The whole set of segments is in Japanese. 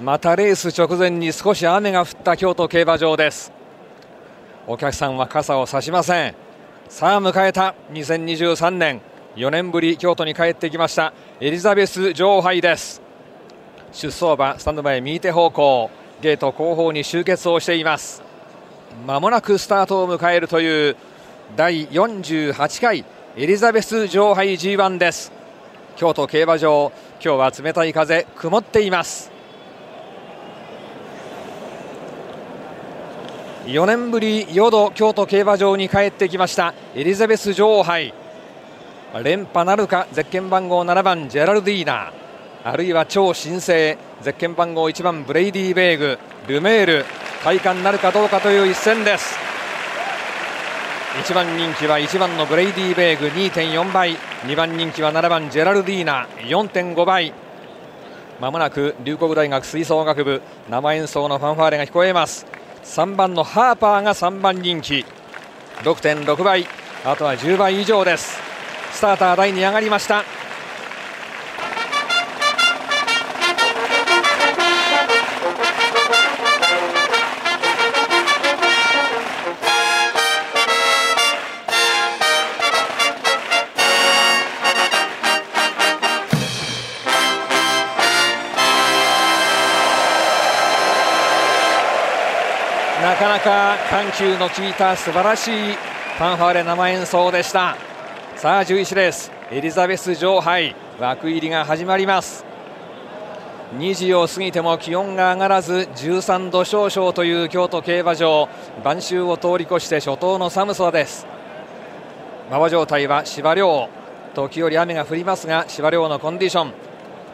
またレース直前に少し雨が降った京都競馬場です。お客さんは傘を差しません。さあ迎えた2023年4年ぶり京都に帰ってきましたエリザベス女王杯です。出走馬スタンド前右手方向ゲート後方に集結をしています。まもなくスタートを迎えるという第48回エリザベス女王杯 G1 です。京都競馬場今日は冷たい風曇っています。4年ぶり4度京都競馬場に帰ってきましたエリザベス女王杯。連覇なるかゼッケン番号7番ジェラルディーナ。あるいは超新星ゼッケン番号1番ブレイディー・ベーグ。ルメール体感なるかどうかという一戦です。1番人気は1番のブレイディー・ベーグ2.4倍。2番人気は7番ジェラルディーナ4.5倍。まもなく龍谷大学吹奏楽部生演奏のファンファーレが聞こえます。3番のハーパーが3番人気。6.6倍。あとは10倍以上です。スターター台に上がりました。なかなか緩急の効いた素晴らしいファンファーレ生演奏でした。さあ11レース。エリザベス女王杯枠入りが始まります。2時を過ぎても気温が上がらず13度少々という京都競馬場。晩秋を通り越して初冬の寒さです。馬場状態は芝涼時折雨が降りますが芝涼のコンディション。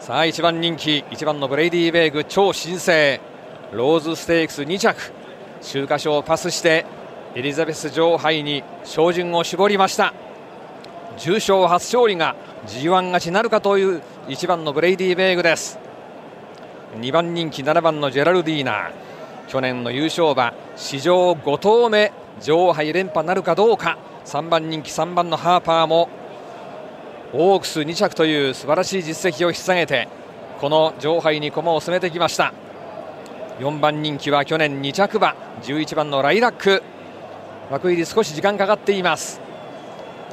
さあ1番人気。1番のブレイディー・ベーグ超新星ローズステークス2着。秋華賞をパスしてエリザベス女王杯に照準を絞りました。重賞初勝利が G1 勝ちなるかという1番のブレイディ・ベーグです。2番人気7番のジェラルディーナ去年の優勝馬史上5頭目女王杯連覇なるかどうか。3番人気3番のハーパーもオークス2着という素晴らしい実績を引っ提げてこの女王杯に駒を進めてきました。4番人気は去年2着馬。11番のライラック。枠入り少し時間かかっています。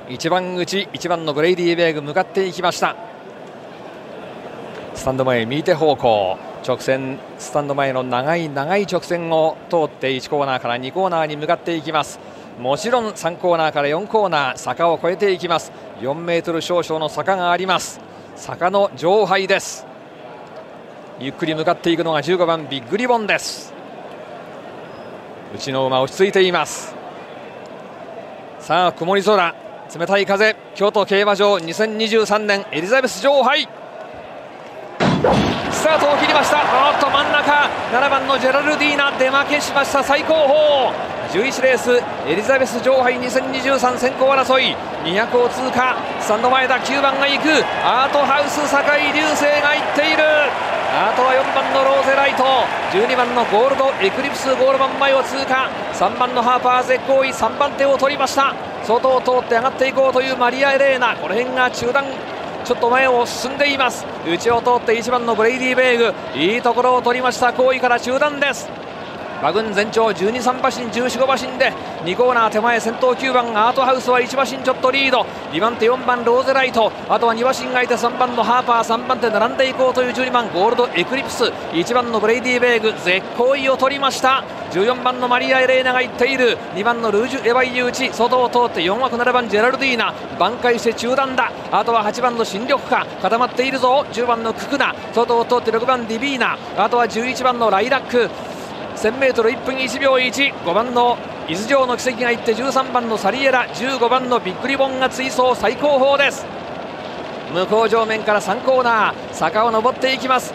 1番口1番のブレイディー・ベーグ向かっていきました。スタンド前右手方向。直線スタンド前の長い長い直線を通って1コーナーから2コーナーに向かっていきます。もちろん3コーナーから4コーナー坂を越えていきます。4メートル少々の坂があります。坂の上杯です。ゆっくり向かっていくのが15番ビッグリボンです。内の馬落ち着いています。さあ曇り空冷たい風京都競馬場2023年エリザベス女王杯。スタートを切りました。おっと真ん中7番のジェラルディーナ出負けしました。最高峰。11レースエリザベス女王杯2023先行争い。200を通過。スタンド前だ。9番が行く。アートハウス酒井流星が行っている。あとは4番のローゼライト。12番のゴールドエクリプスゴールマン前を通過。3番のハーパー絶好位3番手を取りました。外を通って上がっていこうというマリア・エレーナ。この辺が中段ちょっと前を進んでいます。内を通って1番のブレイディ・ベーグ。いいところを取りました。後位から中段です。馬群全長12、3馬身、14、5馬身で2コーナー手前先頭9番アートハウスは1馬身ちょっとリード。2番手4番ローゼライト。あとは2馬身がいて3番のハーパー3番手並んでいこうという12番ゴールドエクリプス。1番のブレイディ・ベーグ絶好位を取りました。14番のマリア・エレーナが行っている。2番のルージュ・エヴァイユーチ。外を通って4枠7番ジェラルディーナ。挽回して中段だ。あとは8番のシンリョクカ固まっているぞ。10番のククナ。外を通って6番ディビーナ。あとは11番のライラック。1000m1 分1秒15番の伊豆城の奇跡がいって13番のサリエラ。15番のビッグリボンが追走最高峰です。向こう上面から3コーナー。坂を登っていきます。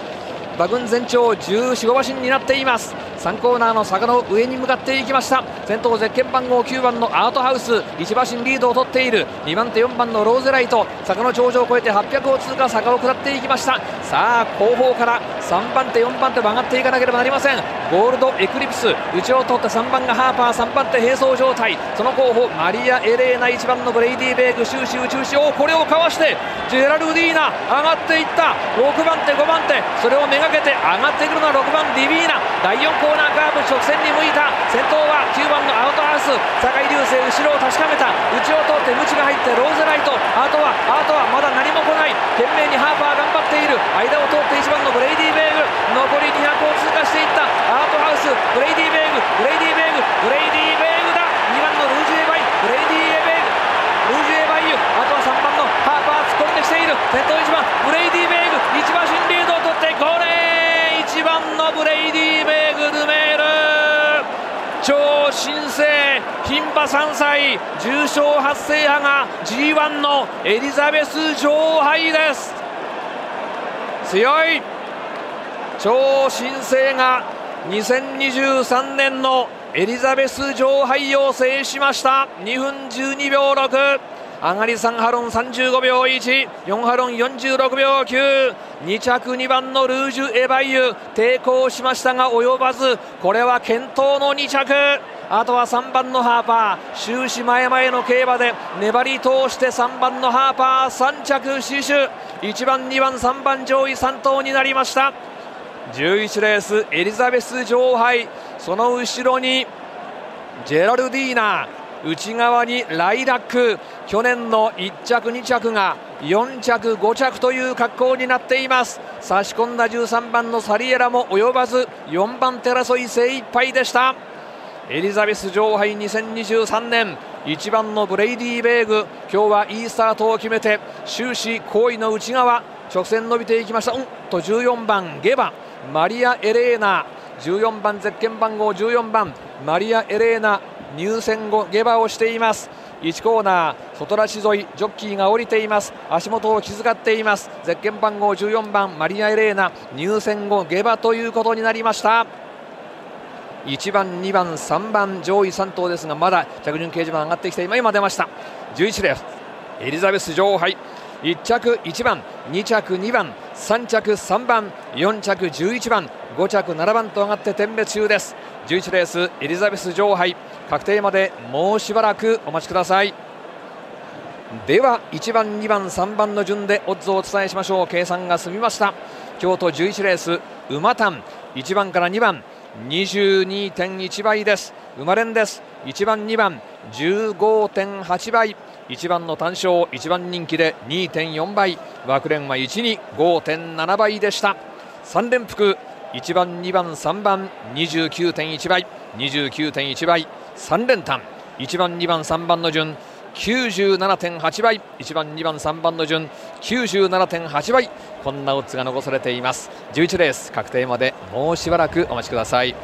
馬群全長14、5馬身になっています。3コーナーの坂の上に向かっていきました。先頭ゼッケン番号9番のアートハウス。1馬身リードを取っている。2番手4番のローゼライト。坂の頂上を越えて800を通過。坂を下っていきました。さあ後方から3番手4番手上がっていかなければなりません。ゴールドエクリプス。内を通って3番がハーパー。3番手並走状態。その後方マリア・エレーナ1番のブレイディ・ベーグ。終始宇宙しをこれをかわしてジェラルディーナ上がっていった。6番手5番手。それをめがけて上がってくるのは6番ディビーナ。第4コーナーカーブ直線に向いた。先頭は9番のアートハウス。坂井瑠星後ろを確かめた。内を通ってムチが入ってローゼライト。あとはあとはまだ何も来ない。懸命にハーパー頑張っている。間を通って1番のブレイディ・ベーグ。残り200を通過していった。アートハウスブレイディ・ーグ。ブレイディ・ベーグ新星牝馬3歳重賞初制覇が G1 のエリザベス女王杯です。強い。超新星が2023年のエリザベス女王杯を制しました。2分12秒6上がり3ハロン35秒14ハロン46秒92着2番のルージュ・エバイユ。抵抗しましたが及ばずこれは健闘の2着。あとは3番のハーパー終始前々の競馬で粘り通して3番のハーパー3着死守。1番2番3番上位3頭になりました。11レースエリザベス女王杯その後ろにジェラルディーナ内側にライラック。去年の1着2着が4着5着という格好になっています。差し込んだ13番のサリエラも及ばず4番手争い精一杯でした。エリザベス女王杯2023年1番のブレイディ・ベーグ今日はいいスタートを決めて終始後位の内側直線伸びていきました。うんと14番ゲバマリア・エレーナ14番ゼッケン番号14番マリア・エレーナ入線後下馬をしています。1コーナー外らし沿いジョッキーが降りています。足元を気遣っています。ゼッケン番号14番マリア・エレーナ入線後下馬ということになりました。1番、2番、3番上位3頭ですがまだ着順掲示板上がってきて今今出ました。11レース。エリザベス女王杯。1着1番2着2番3着3番4着11番5着7番と上がって点滅中です。11レースエリザベス女王杯。確定までもうしばらくお待ちください。では1番2番3番の順でオッズをお伝えしましょう。計算が済みました。京都11レース。馬単。1番から2番。22.1倍です。馬連です。1番2番15.8倍。1番の単勝1番人気で2.4倍。枠連は125.7倍でした。3連複1番2番3番29.1倍。29.1倍。3連単。1番2番3番の順97.8倍。1番2番3番の順97.8倍。こんなオッズが残されています。11レース確定までもうしばらくお待ちください。